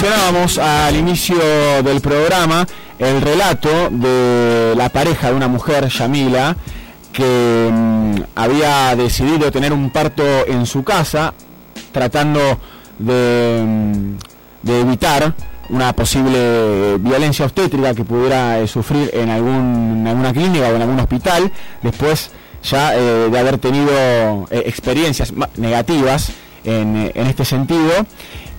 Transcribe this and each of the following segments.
mencionábamos al inicio del programa el relato de la pareja de una mujer, Yamila, que mm, había decidido tener un parto en su casa, tratando de, mm, de evitar una posible violencia obstétrica que pudiera eh, sufrir en, algún, en alguna clínica o en algún hospital, después ya eh, de haber tenido eh, experiencias negativas en, eh, en este sentido.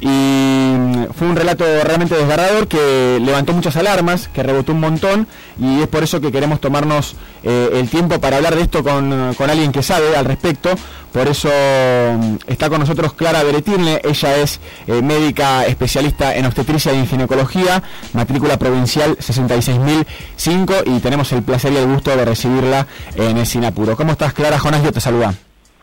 Y mm, fue un relato realmente desgarrador que levantó muchas alarmas, que rebotó un montón y es por eso que queremos tomarnos eh, el tiempo para hablar de esto con, con alguien que sabe al respecto. Por eso mm, está con nosotros Clara Beretirne, ella es eh, médica especialista en obstetricia y en ginecología, matrícula provincial 66005 y tenemos el placer y el gusto de recibirla en el Sinapuro. ¿Cómo estás Clara? Jonás yo te saluda.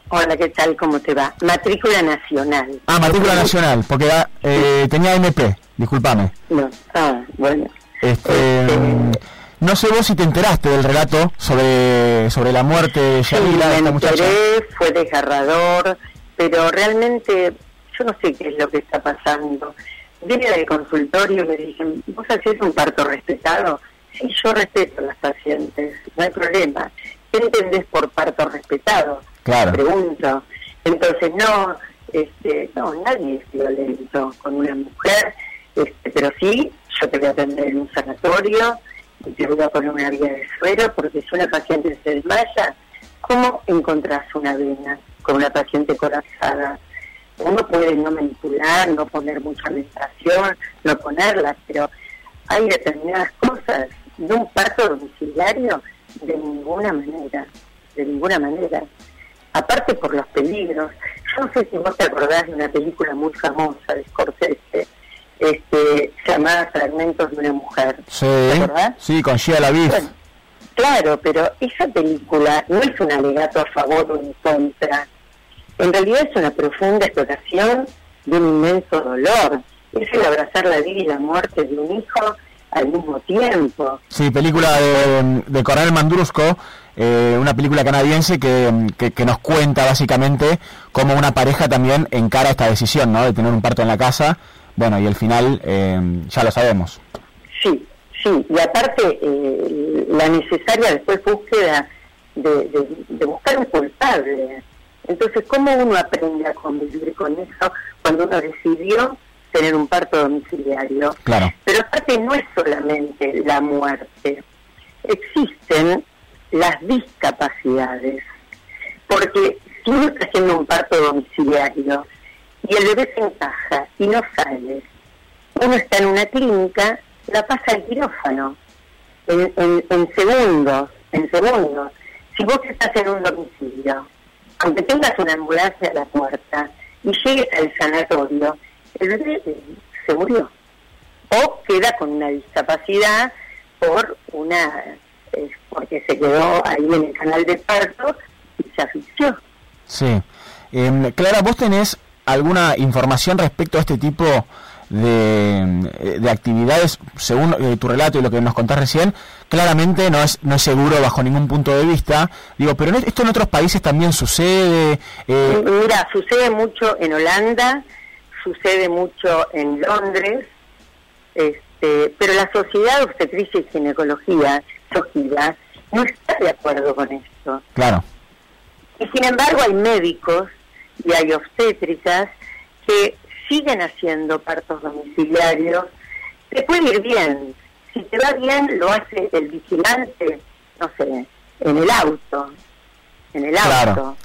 Hola, ¿qué tal? ¿Cómo te va? Matrícula nacional. Ah, matrícula nacional, porque eh, tenía MP, discúlpame. No, ah, bueno. Este, Este- no sé vos si te enteraste del relato sobre, sobre la muerte de Sí, Yamila, de me esta enteré, fue desgarrador, pero realmente yo no sé qué es lo que está pasando. Vine del consultorio y me dicen, ¿vos hacés un parto respetado? Sí, yo respeto a las pacientes, no hay problema. ¿Qué entendés por parto respetado? Claro. Pregunto. Entonces, no, este, no, nadie es violento con una mujer, este, pero sí, yo te voy a atender en un sanatorio y te voy a poner una vía de suero, porque si una paciente se desmaya, ¿cómo encontrás una vena con una paciente colapsada? Uno puede no manipular, no poner mucha medicación, no ponerla, pero hay determinadas cosas de un parto domiciliario de ninguna manera, de ninguna manera. Aparte por los peligros. Yo no sé si vos te acordás de una película muy famosa de Scorsese, este, llamada Fragmentos de una mujer. Sí, ¿Te acordás? sí, con Gia Laviv. Bueno, claro, pero esa película no es un alegato a favor o en contra. En realidad es una profunda exploración de un inmenso dolor. Es el abrazar la vida y la muerte de un hijo al mismo tiempo. Sí, película de, de Coronel Mandrusco, eh, una película canadiense que, que, que nos cuenta básicamente cómo una pareja también encara esta decisión, ¿no? De tener un parto en la casa. Bueno, y el final eh, ya lo sabemos. Sí, sí, y aparte eh, la necesaria después búsqueda de, de, de buscar un culpable. Entonces, ¿cómo uno aprende a convivir con eso cuando uno decidió tener un parto domiciliario? Claro. Pero aparte no es solamente la muerte, existen las discapacidades, porque si uno está haciendo un parto domiciliario y el bebé se encaja y no sale, uno está en una clínica, la pasa al quirófano en, en, en segundos, en segundos. Si vos estás en un domicilio, aunque tengas una ambulancia a la puerta y llegues al sanatorio, el bebé se murió o queda con una discapacidad por una eh, porque se quedó ahí en el canal de parto y se asfixió. Sí. Eh, Clara, ¿vos tenés alguna información respecto a este tipo de, eh, de actividades, según eh, tu relato y lo que nos contás recién, claramente no es, no es seguro bajo ningún punto de vista. Digo, pero esto en otros países también sucede. Mira, sucede mucho en Holanda, sucede mucho en Londres, este, pero la Sociedad de Obstetricia y Ginecología, SOGIDA, no está de acuerdo con esto. claro, Y sin embargo hay médicos y hay obstétricas que siguen haciendo partos domiciliarios. Te puede ir bien. Si te va bien, lo hace el vigilante, no sé, en el auto. En el Claro. auto.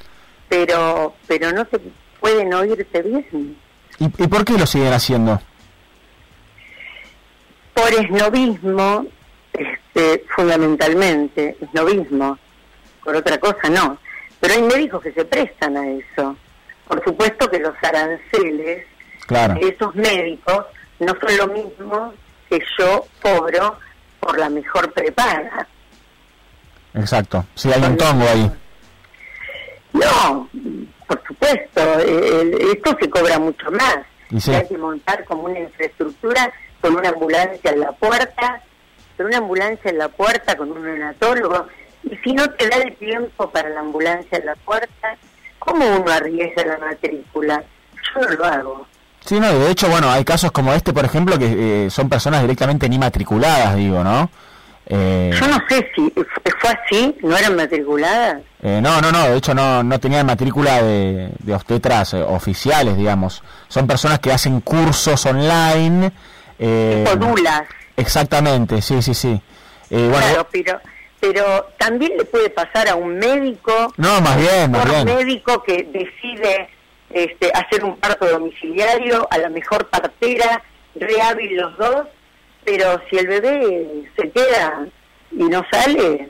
Pero, pero no se pueden oírte bien. ¿Y, ¿Y por qué lo siguen haciendo? Por esnovismo, este, fundamentalmente, esnovismo. Por otra cosa no. Pero hay médicos que se prestan a eso. Por supuesto que los aranceles Claro, de esos médicos no son lo mismo que yo cobro por la mejor prepaga. exacto. Sí, hay un tongo ahí. No, por supuesto, eh, el- esto se cobra mucho más. Y sí. Hay que montar como una infraestructura con una ambulancia en la puerta, con una ambulancia en la puerta, con un neonatólogo. Y si no te da el tiempo para la ambulancia en la puerta, ¿cómo uno arriesga la matrícula? Yo no lo hago. Sí, no, de hecho, bueno, hay casos como este, por ejemplo, que eh, son personas directamente ni matriculadas, digo, ¿no? Eh, Yo no sé si fue así, ¿no eran matriculadas? Eh, no, no, no, de hecho no, no tenían matrícula de, de obstetras oficiales, digamos. Son personas que hacen cursos online. Eh. Exactamente, sí, sí, sí. bueno, claro, pero, pero también le puede pasar a un médico. No, más bien, más bien. Un médico que decide este, hacer un parto domiciliario, a la mejor partera, rehábil los dos, pero si el bebé se queda y no sale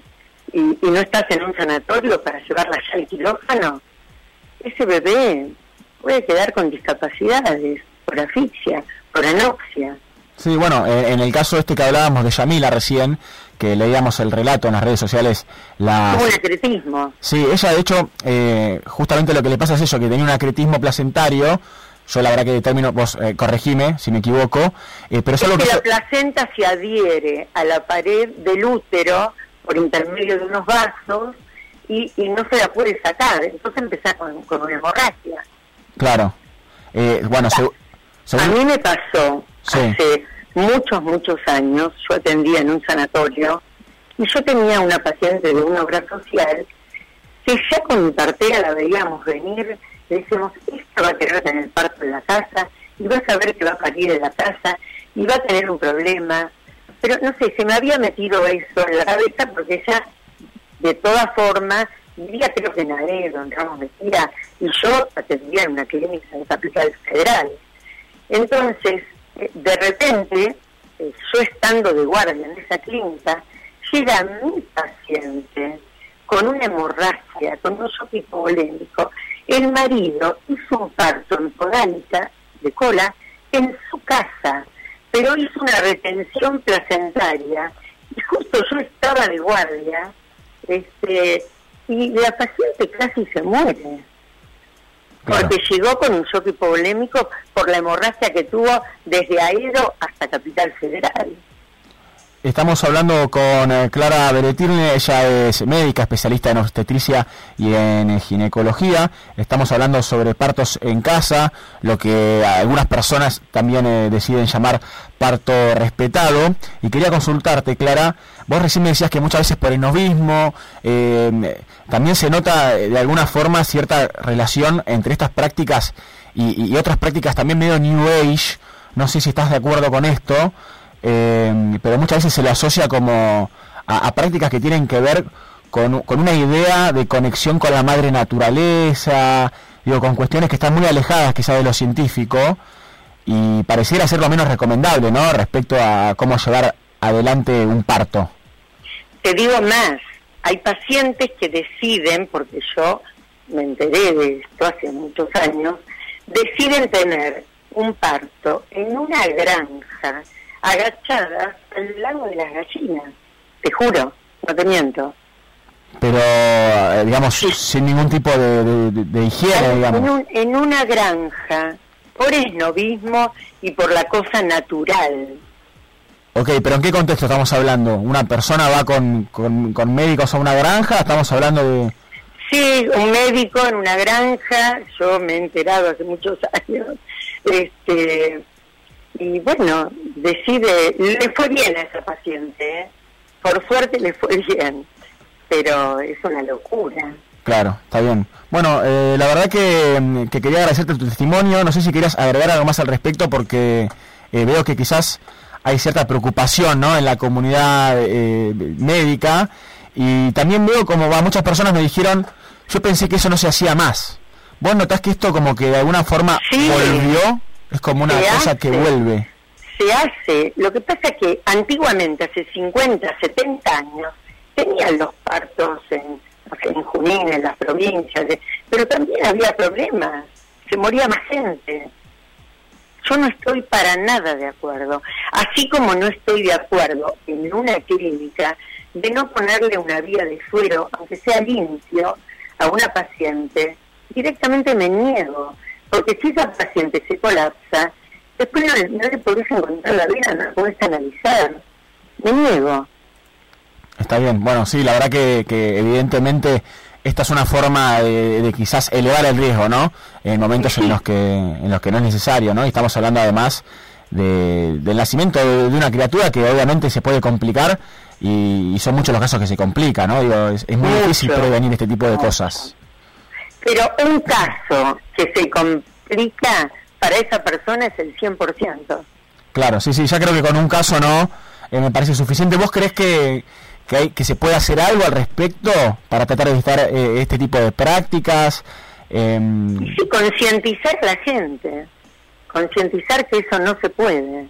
y, no estás en un sanatorio para llevarla ya al quirófano, ese bebé puede quedar con discapacidades por asfixia, por anoxia. Sí, bueno, en el caso este que hablábamos de Yamila recién, que leíamos el relato en las redes sociales. La... un acretismo. Sí, ella de hecho, eh, justamente lo que le pasa es eso, que tenía un acretismo placentario. Yo la verdad que término, vos eh, corregime si me equivoco, eh, pero es, que, la placenta se adhiere a la pared del útero por intermedio de unos vasos y, no se la puede sacar, entonces empezás con, con una hemorragia. Claro. Eh, bueno, a mí me pasó hace muchos, muchos años, yo atendía en un sanatorio y yo tenía una paciente de una obra social que ya con mi partera la veíamos venir, le decíamos, esta va a querer tener parto en la casa y vas a ver que va a parir en la casa y va a tener un problema. Pero no sé, se me había metido eso en la cabeza porque ella, de todas formas, vivía creo que en Aredo, en Ramos Mejía, y yo atendía en una clínica en Capital Federal. Entonces, de repente, eh, yo estando de guardia en esa clínica, llega mi paciente con una hemorragia, con un shock hipovolémico. El marido hizo un parto en podálica de cola en su casa, pero hizo una retención placentaria y justo yo estaba de guardia este, y la paciente casi se muere porque llegó con un shock hipovolémico por la hemorragia que tuvo desde Aedo hasta Capital Federal. Estamos hablando con eh, Clara Beretirne, ella es médica, especialista en obstetricia y en eh, ginecología. Estamos hablando sobre partos en casa, lo que algunas personas también eh, deciden llamar parto respetado. Y quería consultarte, Clara, vos recién me decías que muchas veces por el novismo también se nota de alguna forma cierta relación entre estas prácticas y, y otras prácticas también medio New Age. No sé si estás de acuerdo con esto eh, pero muchas veces se le asocia como a, prácticas que tienen que ver con, una idea de conexión con la madre naturaleza, digo, con cuestiones que están muy alejadas quizá de lo científico y pareciera ser lo menos recomendable, ¿no? Respecto a cómo llevar adelante un parto. Te digo más, hay pacientes que deciden, porque yo me enteré de esto hace muchos años, deciden tener un parto en una granja agachadas al lado de las gallinas, te juro, no te miento. Pero, eh, digamos, sin ningún tipo de, higiene, digamos. En, una granja, por esnovismo y por la cosa natural. Ok, pero ¿en qué contexto estamos hablando? ¿Una persona va con, con, con médicos a una granja? ¿Estamos hablando de...? Sí, un médico en una granja, yo me he enterado hace muchos años, este, y bueno, decide, le fue bien a esa paciente, ¿eh? por suerte le fue bien, pero es una locura. Claro, está bien. Bueno, eh, la verdad que, quería agradecerte tu testimonio, no sé si querías agregar algo más al respecto porque eh, veo que quizás hay cierta preocupación ¿no? en la comunidad médica y también veo como va, muchas personas me dijeron, yo pensé que eso no se hacía más. ¿Vos notás que esto como que de alguna forma volvió? Es como una cosa que vuelve. Se hace. Lo que pasa es que antiguamente, hace 50, 70 años, tenían los partos en, en Junín, en las provincias, pero también había problemas. Se moría más gente. Yo no estoy para nada de acuerdo. Así como no estoy de acuerdo en una clínica de no ponerle una vía de suero, aunque sea limpio, a una paciente, directamente me niego. Porque si esa paciente se colapsa, después no, le podés encontrar la vida, no la podés analizar. Me niego. Está bien, bueno, sí, la verdad que, evidentemente esta es una forma de, quizás elevar el riesgo, ¿no? En momentos en los que en los que no es necesario, ¿no? Y estamos hablando además del nacimiento de, una criatura que obviamente se puede complicar y, son muchos los casos que se complican, ¿no? Digo, es, muy difícil prevenir este tipo de cosas. Pero un caso que se complica para esa persona es el 100%. Claro, sí, sí, ya creo que con un caso no eh, me parece suficiente. ¿Vos crees que, que, hay, que se puede hacer algo al respecto para tratar de evitar eh, este tipo de prácticas? Eh... Sí, concientizar a la gente, concientizar que eso no se puede.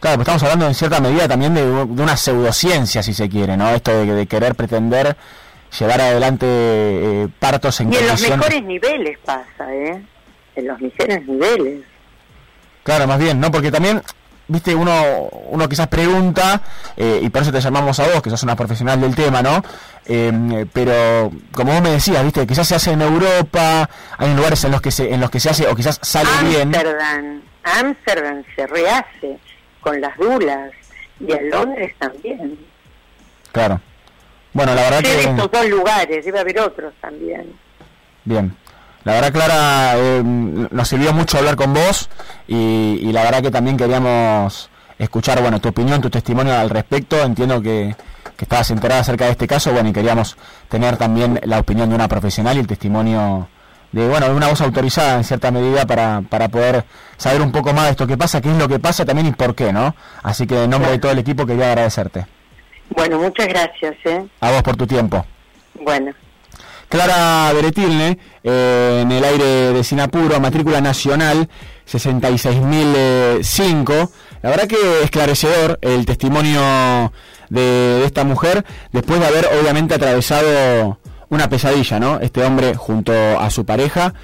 Claro, pues estamos hablando en cierta medida también de, una pseudociencia, si se quiere, ¿no? Esto de, querer pretender llevar adelante eh, partos en Y en los mejores niveles pasa, ¿eh? En los mejores niveles. Claro, más bien, ¿no? Porque también, viste, uno, uno quizás pregunta, eh, y por eso te llamamos a vos, que sos una profesional del tema, ¿no? Em, pero, como vos me decías, viste, quizás se hace en Europa, hay lugares en los que se, en los que se hace, o quizás sale bien. Amsterdam, Amsterdam se rehace con las dulas y en Londres también. Claro. Bueno, la verdad que... estos dos lugares, debe haber otros también. Bien. La verdad, Clara, eh, nos sirvió mucho hablar con vos y, la verdad que también queríamos escuchar, bueno, tu opinión, tu testimonio al respecto. Entiendo que, que estabas enterada acerca de este caso, bueno, y queríamos tener también la opinión de una profesional y el testimonio de bueno de una voz autorizada en cierta medida para, para poder saber un poco más de esto que pasa, qué es lo que pasa también y por qué, ¿no? Así que en nombre de todo el equipo quería agradecerte. Bueno, muchas gracias. ¿eh? A vos por tu tiempo. Bueno. Clara Beretilne, eh, en el aire de Sinapuro, matrícula nacional 66.005. La verdad que esclarecedor el testimonio de, de esta mujer, después de haber obviamente atravesado una pesadilla, ¿no? Este hombre junto a su pareja